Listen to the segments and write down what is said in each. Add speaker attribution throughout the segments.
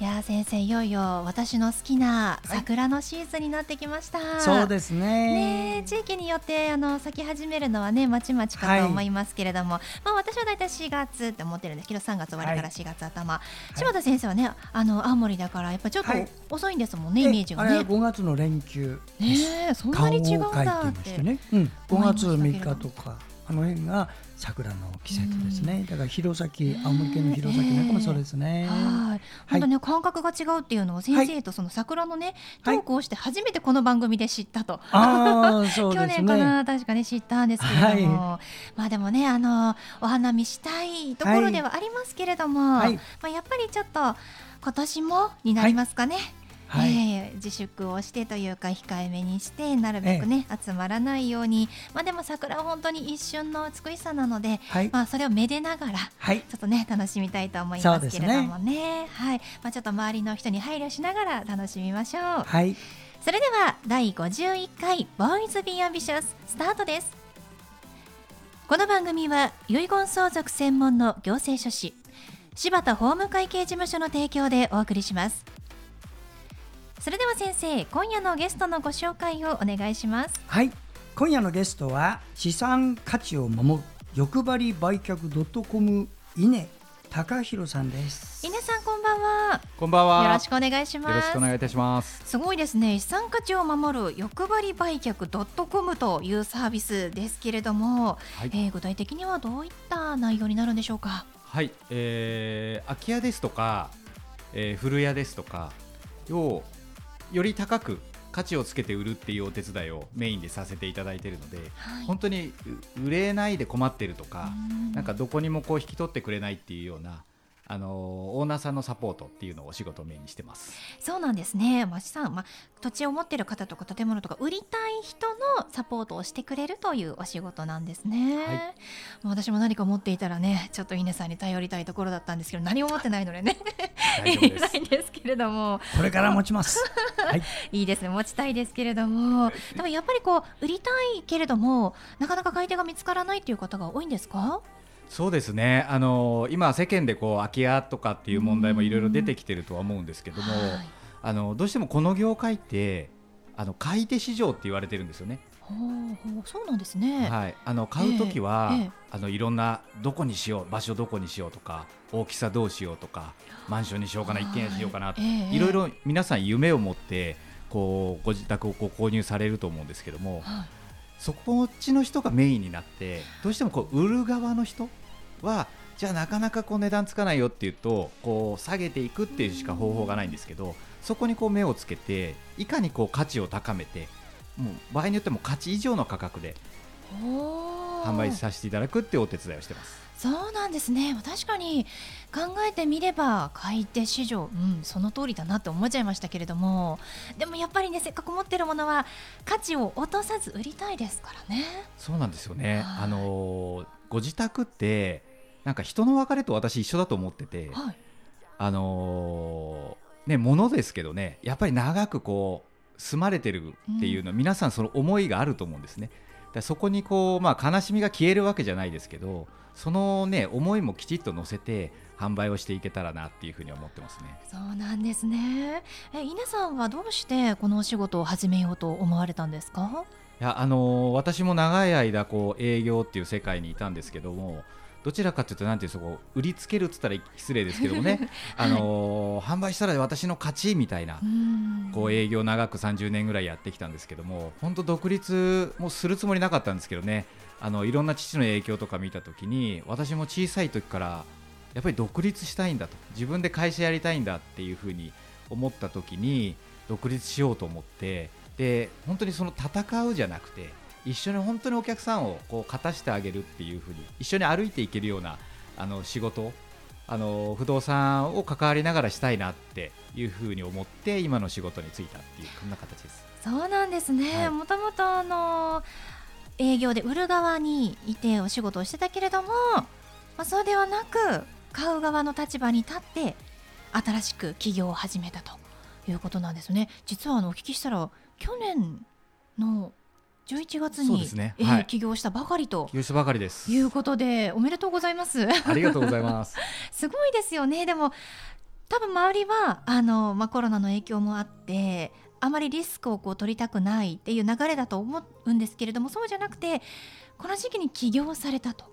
Speaker 1: いや先生いよいよ私の好きな桜のシーズンになってきました、は
Speaker 2: い、そうですね。
Speaker 1: ね地域によってあの咲き始めるのはねまちまちかと思いますけれども、はい、まあ私はだいたい4月って思ってるんですけど3月終わりから4月頭、はい、柴田先生はねあの青森だからやっぱちょっと遅いんですもんね、イメージがね。あ
Speaker 2: 5月の連休
Speaker 1: ねそんなに違うんだ
Speaker 2: って。ね、うん、5月3日とかあの辺が桜の季節ですね。だから弘前、青森県の弘前なんかもそうですね。
Speaker 1: はい。本当ね、感覚が違うっていうのを先生とその桜のね、トークをして初めてこの番組で知ったと。去年かな、確かに知ったんですけれども、まあでもね、あのお花見したいところではありますけれども、まあやっぱりちょっと今年もになりますかね。はい、えー、自粛をしてというか控えめにしてなるべくね、え集まらないように、まあ、でも桜は本当に一瞬の美しさなので、はい、まあ、それをめでながら、はい、ちょっとね楽しみたいと思いますけれどもね、ね、はいまあ、ちょっと周りの人に配慮しながら楽しみましょう。
Speaker 2: はい、
Speaker 1: それでは第51回ボーイズビーアンビシャススタートです。この番組は遺言相続専門の行政書士柴田法務会計事務所の提供でお送りしますそれでは先生今夜のゲストのご紹介をお願いします。
Speaker 2: はい。今夜のゲストは資産価値を守る欲張り売却 .com 稲高弘さんです。
Speaker 1: 稲さんこんばんは。
Speaker 3: こんばんは。
Speaker 1: よろしくお願いします。
Speaker 3: よろしくお願いいたします。
Speaker 1: すごいですね。資産価値を守る欲張り売却 .com というサービスですけれども、はい、えー、具体的にはどういった内容になるんでしょうか？
Speaker 3: はい、えー、空き家ですとか、えー、古屋ですとかをより高く価値をつけて売るっていうお手伝いをメインでさせていただいているので、はい、本当に売れないで困ってるとかなんかどこにもこう引き取ってくれないっていうようなあのオーナーさんのサポートっていうのをお仕事メインにしてます。
Speaker 1: そうなんですね。町さん、まあ、土地を持ってる方とか建物とか売りたい人のサポートをしてくれるというお仕事なんですね、はい、私も何か持っていたらねちょっと稲さんに頼りたいところだったんですけど何も持ってないのでね。言えないんですけれども。
Speaker 2: これから持ちます、
Speaker 1: はい、いいですね。持ちたいですけれども。でもやっぱりこう売りたいけれどもなかなか買い手が見つからないという方が多いんですか？
Speaker 3: そうですね。あの今、世間でこう空き家とかっていう問題もいろいろ出てきてるとは思うんですけども、あのどうしてもこの業界ってあの買い手市場って言われてるんですよね。
Speaker 1: そうなんですね。
Speaker 3: はい、あの買うときは、えーえー、あのいろんなどこにしよう、場所どこにしようとか、大きさどうしようとか、マンションにしようかな、一軒家しようかないろいろ皆さん夢を持ってこうご自宅をこう購入されると思うんですけども、はい、そこっちの人がメインになって、どうしてもこう売る側の人はじゃあなかなかこう値段つかないよっていうとこう下げていくっていうしか方法がないんですけどそこにこう目をつけていかにこう価値を高めてもう場合によっても価値以上の価格で販売させていただくっていうお手伝いをしてます。
Speaker 1: そうなんですね。確かに考えてみれば買い手市場、うん、その通りだなって思っちゃいましたけれどもでもやっぱりねせっかく持ってるものは価値を落とさず売りたいですからね。
Speaker 3: そうなんですよね、あのご自宅ってなんか人の別れと私一緒だと思ってて、はい、あのー、ね物ですけどねやっぱり長くこう住まれてるっていうの、うん、皆さんその思いがあると思うんですね。だそこにこう、まあ、悲しみが消えるわけじゃないですけどその、ね、思いもきちっと乗せて販売をしていけたらなっていうふうに思ってますね。
Speaker 1: そうなんですね。え、稲さんはどうしてこのお仕事を始めようと思われたんですか？
Speaker 3: いやあのー、私も長い間こう営業っていう世界にいたんですけどもどちらかというとなんていうそこ売りつけるっつったら失礼ですけどもね、あのー、販売したら私の勝ちみたいなこう営業長く30年ぐらいやってきたんですけども本当独立もするつもりなかったんですけどね。あのいろんな父の影響とか見た時に私も小さい時からやっぱり独立したいんだと。自分で会社やりたいんだっていうふうに思った時に独立しようと思ってで本当にその戦うじゃなくて一緒に本当にお客さんをこう勝たしてあげるっていうふうに一緒に歩いていけるようなあの仕事あの不動産を関わりながらしたいなっていうふうに思って今の仕事に就いたっていうこんな形です。
Speaker 1: そうなんですね。もともとあの営業で売る側にいてお仕事をしてたけれども、まあ、そうではなく買う側の立場に立って新しく起業を始めたということなんですね。実はあのお聞きしたら去年の11月に、ねはい、えー、起業したばかりと。
Speaker 3: 起業したばかりです。
Speaker 1: いうことでおめでとうございます。
Speaker 3: ありがとうございます。
Speaker 1: すごいですよね。でも多分周りはあの、まあ、コロナの影響もあってあまりリスクをこう取りたくないっていう流れだと思うんですけれどもそうじゃなくてこの時期に起業されたと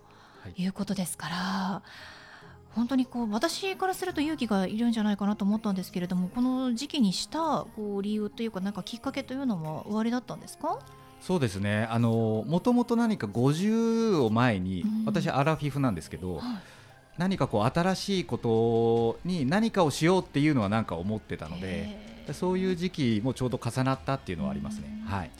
Speaker 1: い。うことですから、はい、本当にこう私からすると勇気がいるんじゃないかなと思ったんですけれどもこの時期にしたこう理由というかなんかきっかけというのはおありだったんですか？
Speaker 3: そうですね。あのもともと何か50を前に、うん、私アラフィフなんですけど、はい、何かこう新しいことに何かをしようっていうのは何か思ってたのでそういう時期もちょうど重なったっていうのはありますね。はい、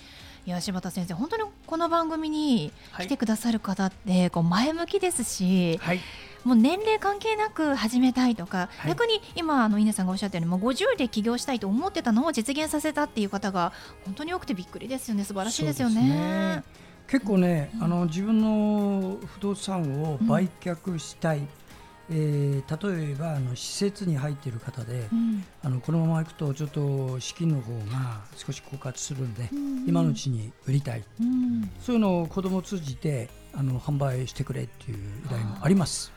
Speaker 1: いや柴田先生本当にこの番組に来てくださる方ってこう前向きですし、はい、もう年齢関係なく始めたいとか、はい、逆に今あの稲さんがおっしゃったようにもう50で起業したいと思ってたのを実現させたっていう方が本当に多くてびっくりですよね。素晴らしいですよね。
Speaker 2: 結構ね、うん、あの自分の不動産を売却したい、うんえー、例えばあの施設に入っている方で、うん、あのこのままいくとちょっと資金の方が少し枯渇するんで、うん、今のうちに売りたい、うん、そういうのを子どもを通じてあの販売してくれっていう依頼もあります。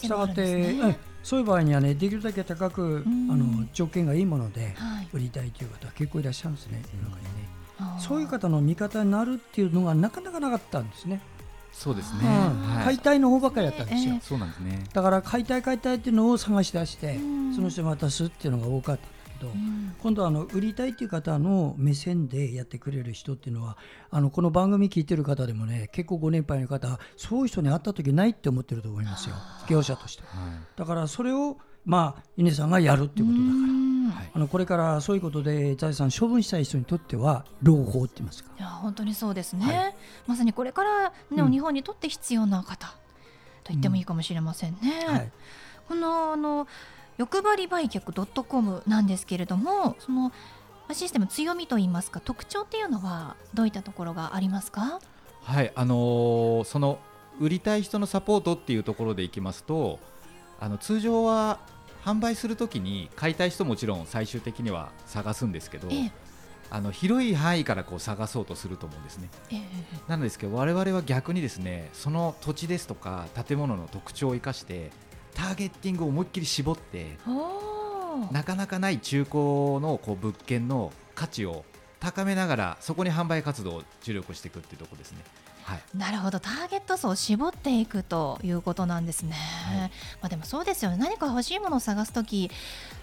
Speaker 2: したがって、うん、そういう場合にはねできるだけ高く、あの条件がいいもので売りたいという方は結構いらっしゃるんですね、世の中にね。そういう方の味方になるっていうのがなかなかなかったんですね。
Speaker 3: そうですね、
Speaker 2: うん、解体の方ばっかりだったんですよ、え
Speaker 3: ー、そうなんですね。
Speaker 2: だから解体解体っていうのを探し出して、その人に渡すっていうのが多かったけど、今度はあの売りたいっていう方の目線でやってくれる人っていうのはあのこの番組聞いてる方でもね結構ご年配の方そういう人に会った時ないって思ってると思いますよ。業者として、はい、だからそれをまあ稲さんがやるっていうことだから。あのこれからそういうことで財産処分したい人にとっては朗報って言いますか。
Speaker 1: いや本当にそうですね、はい、まさにこれからね、うん、日本にとって必要な方と言ってもいいかもしれませんね。うん。はい、このあの欲張り売却 .com なんですけれどもそのシステム強みといいますか特徴っていうのはどういったところがありますか？
Speaker 3: はいあのー、その売りたい人のサポートっていうところでいきますとあの通常は販売するときに買いたい人もちろん最終的には探すんですけど、ええ、あの広い範囲からこう探そうとすると思うんですね。え、なんですけど我々は逆にですねその土地ですとか建物の特徴を生かしてターゲッティングを思いっきり絞ってなかなかない中古のこう物件の価値を高めながらそこに販売活動を注力していくっていうところですね。
Speaker 1: はい、なるほど。ターゲット層を絞っていくということなんですね、はい、まあ、でもそうですよね。何か欲しいものを探す時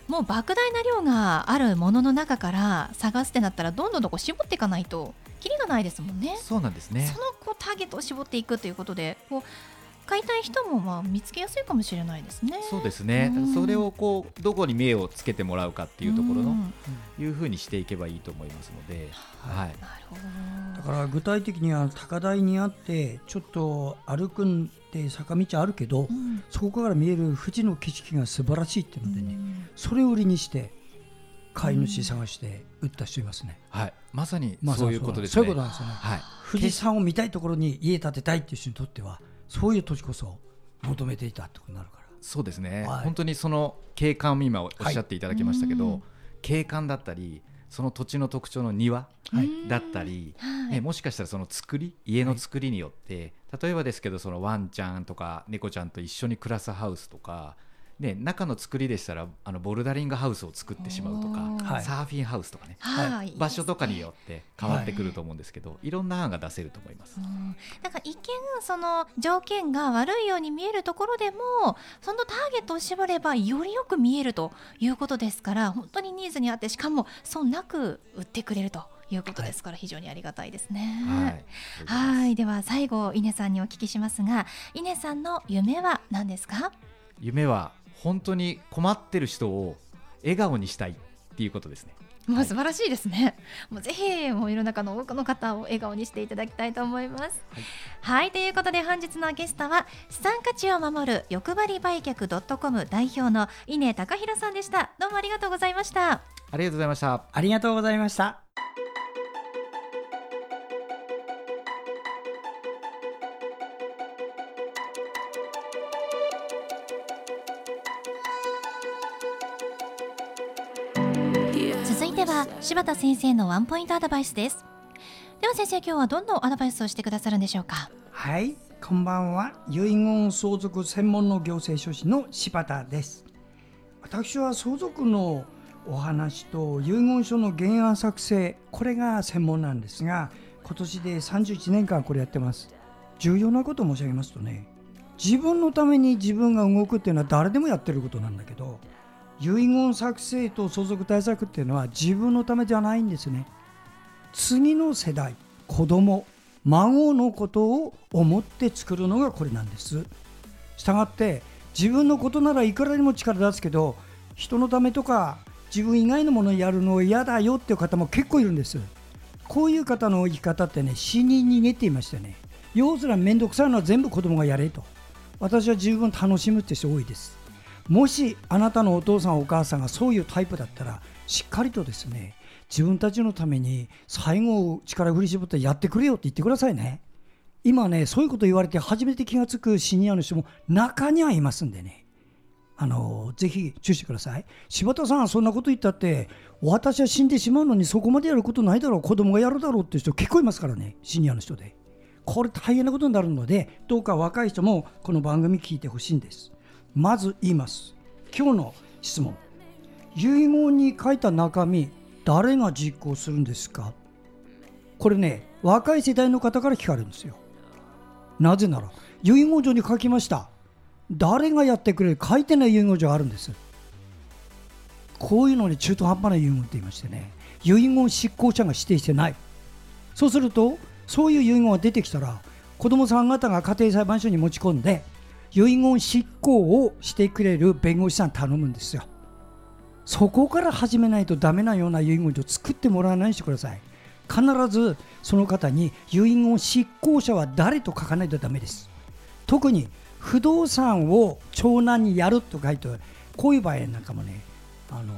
Speaker 1: もう莫大な量があるものの中から探すってなったらどんどんどこ絞っていかないときりがないですもんね。
Speaker 3: そうなんですね。
Speaker 1: そのこうターゲットを絞っていくということでこう買いたい人もまあ見つけやすいかもしれないですね。
Speaker 3: そうですね。うん、それをこうどこに目をつけてもらうかっていうところの、うん、いうふうにしていけばいいと思いますので、はい。なるほ
Speaker 2: ど。だから具体的には高台にあってちょっと歩くんで坂道あるけど、うん、そこから見える富士の景色が素晴らしいっていうのでね、それを売りにして買い主探して売った人いますね。
Speaker 3: はい。まさにそういうことですね。
Speaker 2: そういうことなんですよね。はい。富士山を見たいところに家建てたいっていう人にとっては。そういう土地こそ求めていたってことになるから。
Speaker 3: そうですね、はい、本当にその景観を今おっしゃっていただきましたけど、はい、景観だったりその土地の特徴の庭だったり、はい、もしかしたらその作り家の作りによって、例えばですけどそのワンちゃんとか猫ちゃんと一緒に暮らすハウスとかね、中の作りでしたらあのボルダリングハウスを作ってしまうとかサーフィンハウスとかね、はい、場所とかによって変わってくると思うんですけど、はい、いろんな案が出せると思います。
Speaker 1: なんか一見その条件が悪いように見えるところでもそのターゲットを絞ればよりよく見えるということですから本当にニーズに合ってしかも損なく売ってくれると。いうことですから、非常にありがたいですね。はい、はいでは最後稲さんにお聞きしますが、稲さんの夢は何ですか？
Speaker 3: 夢は本当に困ってる人を笑顔にしたいっていうことですね。
Speaker 1: もう素晴らしいですね。もうぜひもう世の中の多くの方を笑顔にしていただきたいと思います。はい、はい、ということで本日のゲストは資産価値を守る欲張り売却ドットコム代表の稲高弘さんでした。どうもありがとうございました。
Speaker 3: ありがとうございました。
Speaker 2: ありがとうございました。
Speaker 1: 柴田先生のワンポイントアドバイスです。では先生今日はどんなアドバイスをしてくださるんでしょうか？
Speaker 2: はいこんばんは。遺言相続専門の行政書士の柴田です。私は相続のお話と遺言書の原案作成これが専門なんですが今年で31年間これやってます。重要なことを申し上げますとね自分のために自分が動くっていうのは誰でもやってることなんだけど遺言作成と相続対策っていうのは自分のためじゃないんですね。次の世代子供孫のことを思って作るのがこれなんです。したがって自分のことならいくらにも力出すけど人のためとか自分以外のものをやるの嫌だよっていう方も結構いるんです。こういう方の生き方ってね死に逃げていましてね。要するに面倒くさいのは全部子供がやれと。私は十分楽しむって人多いです。もしあなたのお父さんお母さんがそういうタイプだったらしっかりとですね自分たちのために最後力振り絞ってやってくれよって言ってくださいね。今ねそういうこと言われて初めて気が付くシニアの人も中にはいますんでね。あのぜひ注意してください。柴田さんそんなこと言ったって私は死んでしまうのにそこまでやることないだろう子供がやるだろうっていう人結構いますからねシニアの人で。これ大変なことになるのでどうか若い人もこの番組聞いてほしいんです。まず言います。今日の質問。遺言に書いた中身誰が実行するんですか？これね若い世代の方から聞かれるんですよ。なぜなら遺言状に書きました。誰がやってくれる？書いてない遺言状あるんです。こういうのに中途半端な遺言って言いましてね。遺言執行者が指定してない。そうするとそういう遺言が出てきたら子どもさん方が家庭裁判所に持ち込んで遺言執行をしてくれる弁護士さん頼むんですよ。そこから始めないとダメなような遺言書を作ってもらわないようにしてください。必ずその方に遺言執行者は誰と書かないとダメです。特に不動産を長男にやると書いてこういう場合なんかもね、あの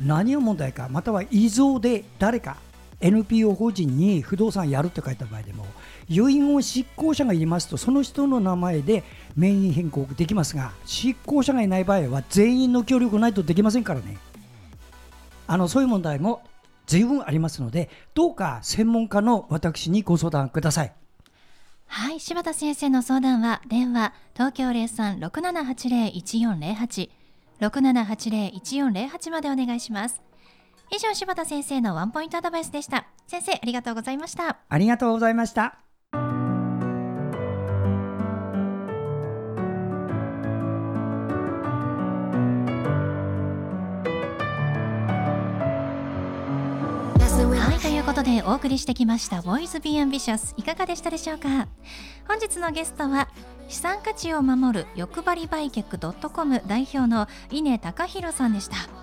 Speaker 2: ー、何が問題かまたは遺贈で誰か NPO 法人に不動産やるって書いた場合でも遺言執行者がいますとその人の名前で名義変更できますが執行者がいない場合は全員の協力ないとできませんからね。あのそういう問題も随分ありますのでどうか専門家の私にご相談ください。
Speaker 1: はい柴田先生の相談は電話東京0367801408 6780-1408までお願いします。以上柴田先生のワンポイントアドバイスでした。先生ありがとうございました。
Speaker 2: ありがとうございました
Speaker 1: はいということでお送りしてきました「Boys Be Ambitious」いかがでしたでしょうか？本日のゲストは資産価値を守る欲張り売却 .com 代表の稲隆弘さんでした。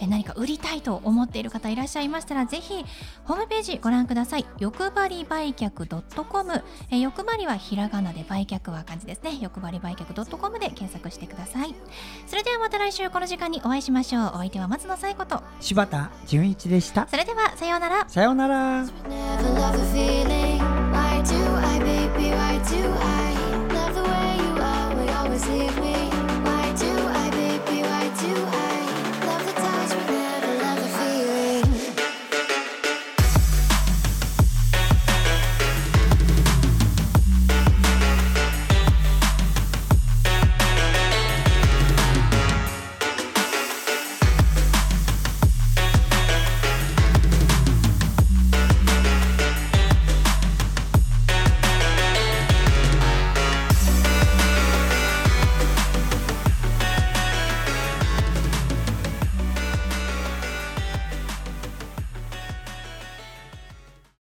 Speaker 1: え何か売りたいと思っている方いらっしゃいましたらぜひホームページご覧ください。欲張り売却 .com え欲張りはひらがなで売却は漢字ですね。欲張り売却 .com で検索してください。それではまた来週この時間にお会いしましょう。お相手は松野紗友子と。
Speaker 2: 柴田純一でした。
Speaker 1: それではさようなら。
Speaker 2: さようなら。
Speaker 4: Why do I, baby? Why do I? Love the way you are? We always leave.